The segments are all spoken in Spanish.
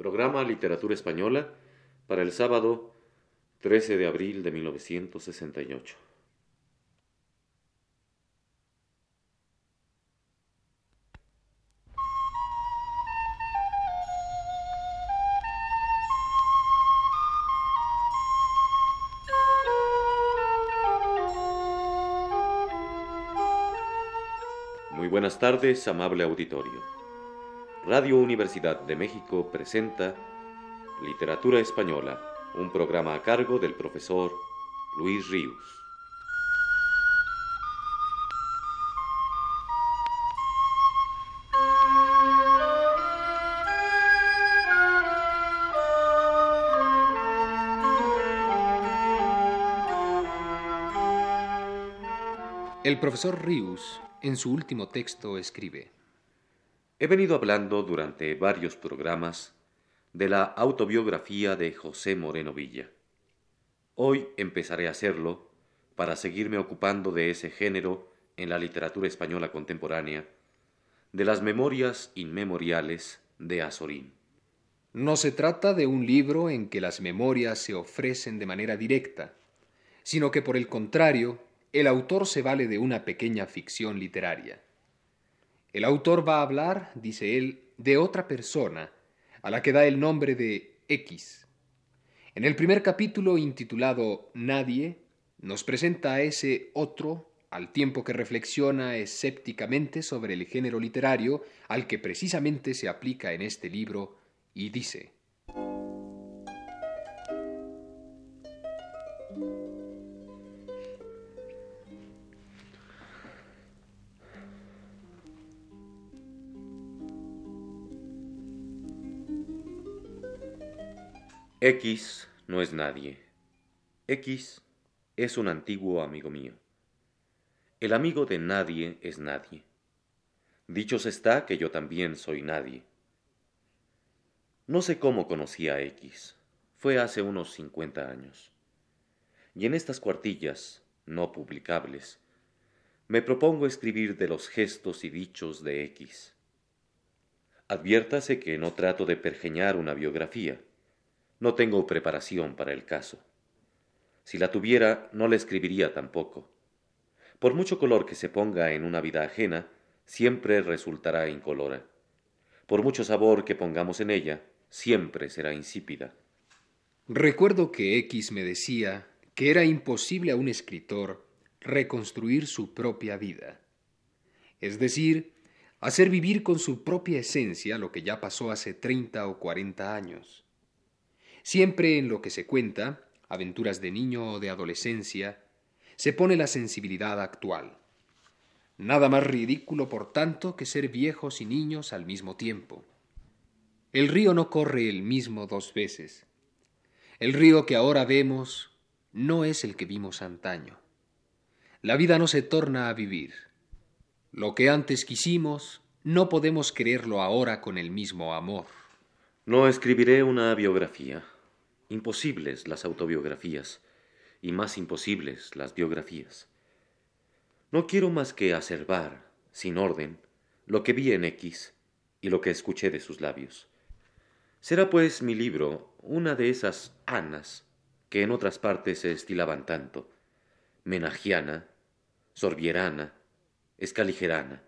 Programa Literatura Española para el sábado 13 de abril de 1968. Muy buenas tardes, amable auditorio. Radio Universidad de México presenta Literatura Española, un programa a cargo del profesor Luis Ríos. El profesor Rius, en su último texto, escribe, He venido hablando durante varios programas de la autobiografía de José Moreno Villa. Hoy empezaré a hacerlo para seguirme ocupando de ese género en la literatura española contemporánea, de las memorias inmemoriales de Azorín. No se trata de un libro en que las memorias se ofrecen de manera directa, sino que por el contrario, el autor se vale de una pequeña ficción literaria. El autor va a hablar, dice él, de otra persona, a la que da el nombre de X. En el primer capítulo intitulado Nadie, nos presenta a ese otro al tiempo que reflexiona escépticamente sobre el género literario al que precisamente se aplica en este libro y dice, X no es nadie. X es un antiguo amigo mío. El amigo de nadie es nadie. Dichos está que yo también soy nadie. No sé cómo conocí a X. Fue hace unos cincuenta años. Y en estas cuartillas, no publicables, me propongo escribir de los gestos y dichos de X. Adviértase que no trato de pergeñar una biografía no tengo preparación para el caso. Si la tuviera, no la escribiría tampoco. Por mucho color que se ponga en una vida ajena, siempre resultará incolora. Por mucho sabor que pongamos en ella, siempre será insípida. Recuerdo que X me decía que era imposible a un escritor reconstruir su propia vida. Es decir, hacer vivir con su propia esencia lo que ya pasó hace treinta o cuarenta años. Siempre en lo que se cuenta, aventuras de niño o de adolescencia, se pone la sensibilidad actual. Nada más ridículo, por tanto, que ser viejos y niños al mismo tiempo. El río no corre el mismo dos veces. El río que ahora vemos no es el que vimos antaño. La vida no se torna a vivir. Lo que antes quisimos, no podemos creerlo ahora con el mismo amor. No escribiré una biografía. Imposibles las autobiografías y más imposibles las biografías. No quiero más que acervar, sin orden, lo que vi en X y lo que escuché de sus labios. Será pues mi libro una de esas anas que en otras partes se estilaban tanto, menagiana, sorbierana, escaligerana.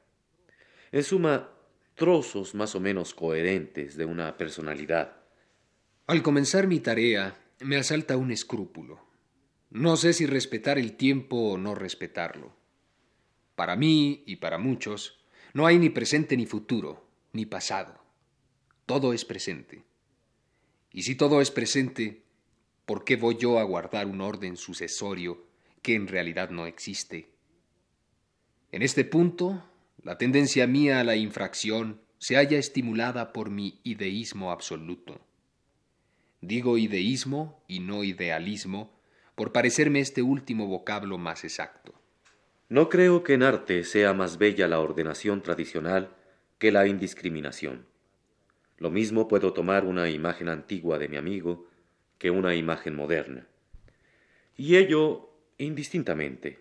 En suma, trozos más o menos coherentes de una personalidad. Al comenzar mi tarea, me asalta un escrúpulo. No sé si respetar el tiempo o no respetarlo. Para mí y para muchos, no hay ni presente ni futuro, ni pasado. Todo es presente. Y si todo es presente, ¿por qué voy yo a guardar un orden sucesorio que en realidad no existe? En este punto, la tendencia mía a la infracción se halla estimulada por mi ideísmo absoluto. Digo ideísmo y no idealismo, por parecerme este último vocablo más exacto. No creo que en arte sea más bella la ordenación tradicional que la indiscriminación. Lo mismo puedo tomar una imagen antigua de mi amigo que una imagen moderna. Y ello indistintamente,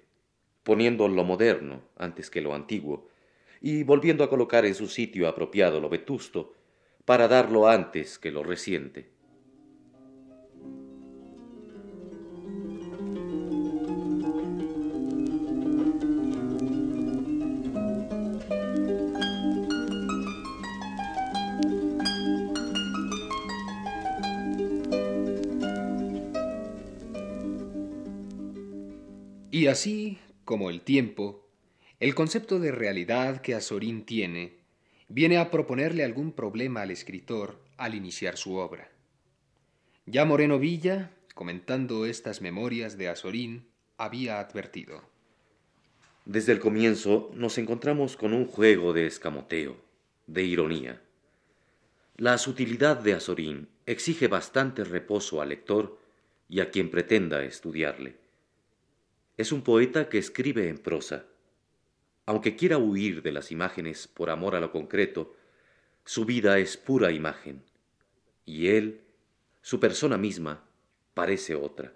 poniendo lo moderno antes que lo antiguo, y volviendo a colocar en su sitio apropiado lo vetusto, para darlo antes que lo reciente. Y así como el tiempo, el concepto de realidad que Azorín tiene viene a proponerle algún problema al escritor al iniciar su obra. Ya Moreno Villa, comentando estas memorias de Azorín, había advertido. Desde el comienzo nos encontramos con un juego de escamoteo, de ironía. La sutilidad de Azorín exige bastante reposo al lector y a quien pretenda estudiarle. Es un poeta que escribe en prosa. Aunque quiera huir de las imágenes por amor a lo concreto, su vida es pura imagen, y él, su persona misma, parece otra.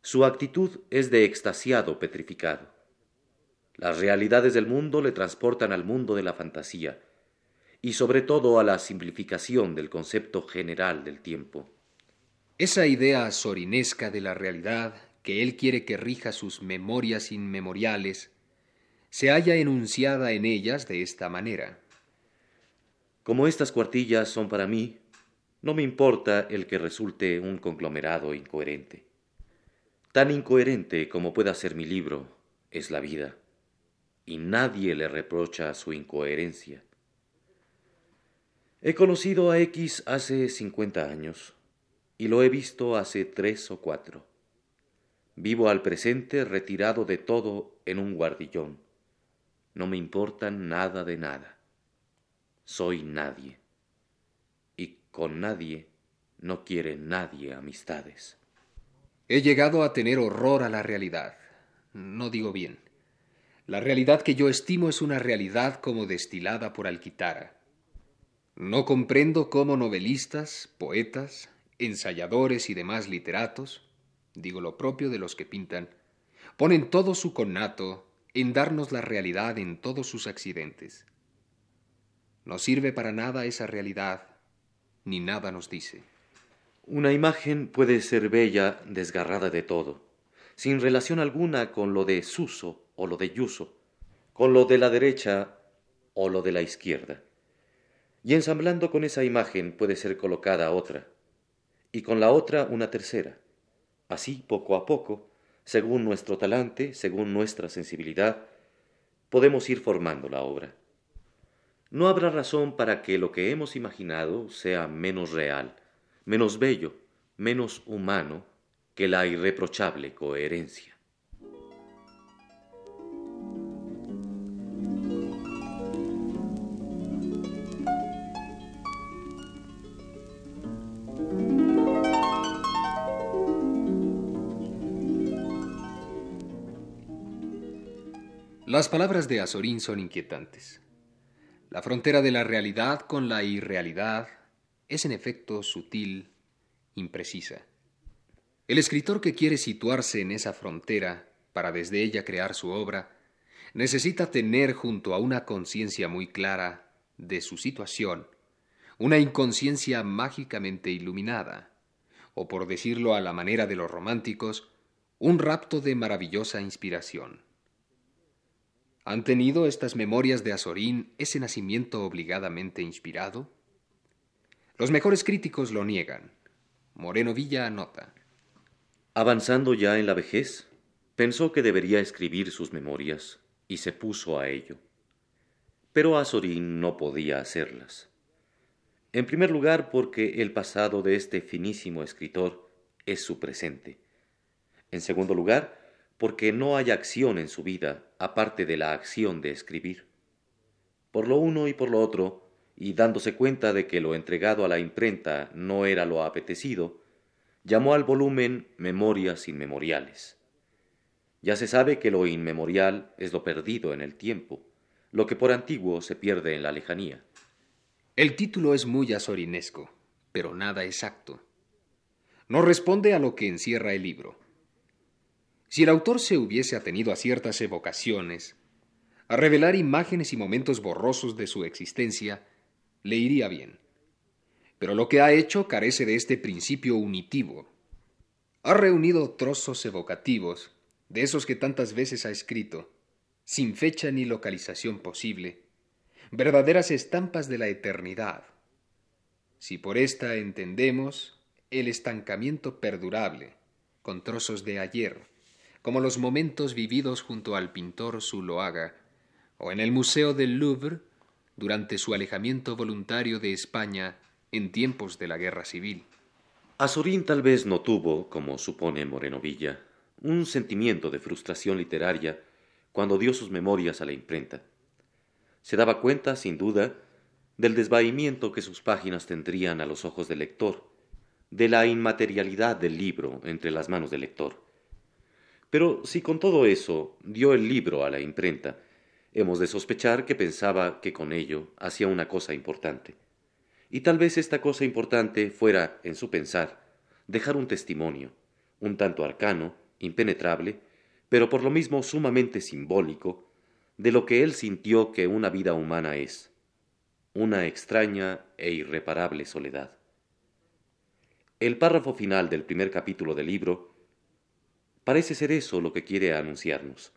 Su actitud es de extasiado petrificado. Las realidades del mundo le transportan al mundo de la fantasía, y sobre todo a la simplificación del concepto general del tiempo. Esa idea sorinesca de la realidad que él quiere que rija sus memorias inmemoriales, se halla enunciada en ellas de esta manera. Como estas cuartillas son para mí, no me importa el que resulte un conglomerado incoherente. Tan incoherente como pueda ser mi libro es la vida, y nadie le reprocha su incoherencia. He conocido a X hace cincuenta años, y lo he visto hace tres o cuatro. Vivo al presente retirado de todo en un guardillón. No me importa nada de nada. Soy nadie. Y con nadie no quiere nadie amistades. He llegado a tener horror a la realidad. No digo bien. La realidad que yo estimo es una realidad como destilada por Alquitara. No comprendo cómo novelistas, poetas, ensayadores y demás literatos digo lo propio de los que pintan, ponen todo su connato en darnos la realidad en todos sus accidentes. No sirve para nada esa realidad, ni nada nos dice. Una imagen puede ser bella desgarrada de todo, sin relación alguna con lo de Suso o lo de Yuso, con lo de la derecha o lo de la izquierda. Y ensamblando con esa imagen puede ser colocada otra, y con la otra una tercera Así, poco a poco, según nuestro talante, según nuestra sensibilidad, podemos ir formando la obra. No habrá razón para que lo que hemos imaginado sea menos real, menos bello, menos humano que la irreprochable coherencia. Las palabras de Azorín son inquietantes. La frontera de la realidad con la irrealidad es en efecto sutil, imprecisa. El escritor que quiere situarse en esa frontera para desde ella crear su obra, necesita tener junto a una conciencia muy clara de su situación, una inconsciencia mágicamente iluminada, o por decirlo a la manera de los románticos, un rapto de maravillosa inspiración. ¿Han tenido estas memorias de Azorín ese nacimiento obligadamente inspirado? Los mejores críticos lo niegan. Moreno Villa anota. Avanzando ya en la vejez, pensó que debería escribir sus memorias y se puso a ello. Pero Azorín no podía hacerlas. En primer lugar, porque el pasado de este finísimo escritor es su presente. En segundo lugar, porque no hay acción en su vida aparte de la acción de escribir. Por lo uno y por lo otro, y dándose cuenta de que lo entregado a la imprenta no era lo apetecido, llamó al volumen Memorias Inmemoriales. Ya se sabe que lo inmemorial es lo perdido en el tiempo, lo que por antiguo se pierde en la lejanía. El título es muy azorinesco, pero nada exacto. No responde a lo que encierra el libro. Si el autor se hubiese atenido a ciertas evocaciones, a revelar imágenes y momentos borrosos de su existencia, le iría bien. Pero lo que ha hecho carece de este principio unitivo. Ha reunido trozos evocativos, de esos que tantas veces ha escrito, sin fecha ni localización posible, verdaderas estampas de la eternidad. Si por esta entendemos el estancamiento perdurable, con trozos de ayer, como los momentos vividos junto al pintor Zuloaga, o en el Museo del Louvre durante su alejamiento voluntario de España en tiempos de la Guerra Civil. Azorín tal vez no tuvo, como supone Morenovilla, un sentimiento de frustración literaria cuando dio sus memorias a la imprenta. Se daba cuenta, sin duda, del desvaimiento que sus páginas tendrían a los ojos del lector, de la inmaterialidad del libro entre las manos del lector. Pero si con todo eso dio el libro a la imprenta, hemos de sospechar que pensaba que con ello hacía una cosa importante. Y tal vez esta cosa importante fuera, en su pensar, dejar un testimonio, un tanto arcano, impenetrable, pero por lo mismo sumamente simbólico, de lo que él sintió que una vida humana es, una extraña e irreparable soledad. El párrafo final del primer capítulo del libro parece ser eso lo que quiere anunciarnos.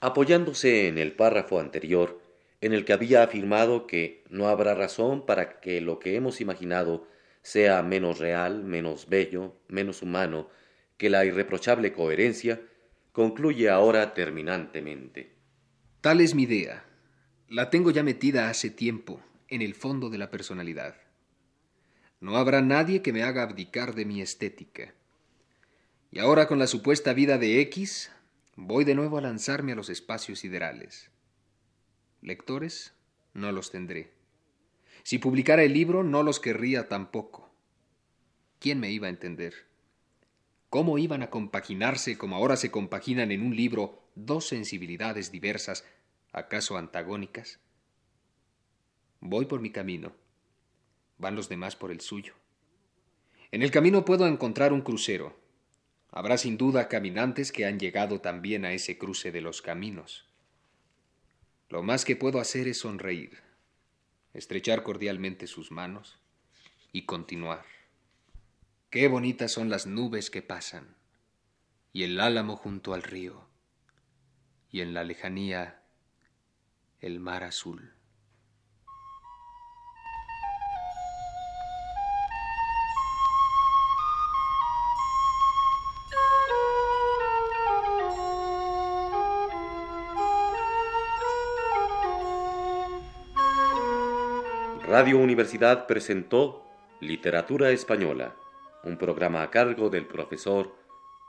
Apoyándose en el párrafo anterior, en el que había afirmado que no habrá razón para que lo que hemos imaginado sea menos real, menos bello, menos humano que la irreprochable coherencia, concluye ahora terminantemente. Tal es mi idea. La tengo ya metida hace tiempo, en el fondo de la personalidad. No habrá nadie que me haga abdicar de mi estética. Y ahora con la supuesta vida de X, voy de nuevo a lanzarme a los espacios siderales. Lectores, no los tendré. Si publicara el libro, no los querría tampoco. ¿Quién me iba a entender? ¿Cómo iban a compaginarse como ahora se compaginan en un libro dos sensibilidades diversas, acaso antagónicas? Voy por mi camino. Van los demás por el suyo. En el camino puedo encontrar un crucero. Habrá sin duda caminantes que han llegado también a ese cruce de los caminos. Lo más que puedo hacer es sonreír, estrechar cordialmente sus manos y continuar. Qué bonitas son las nubes que pasan, y el álamo junto al río, y en la lejanía el mar azul. Radio Universidad presentó Literatura Española un programa a cargo del profesor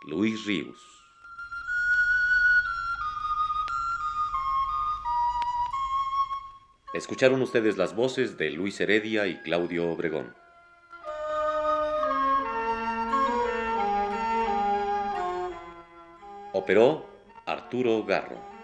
Luis Ríos. Escucharon ustedes las voces de Luis Heredia y Claudio Obregón. Operó Arturo Garro.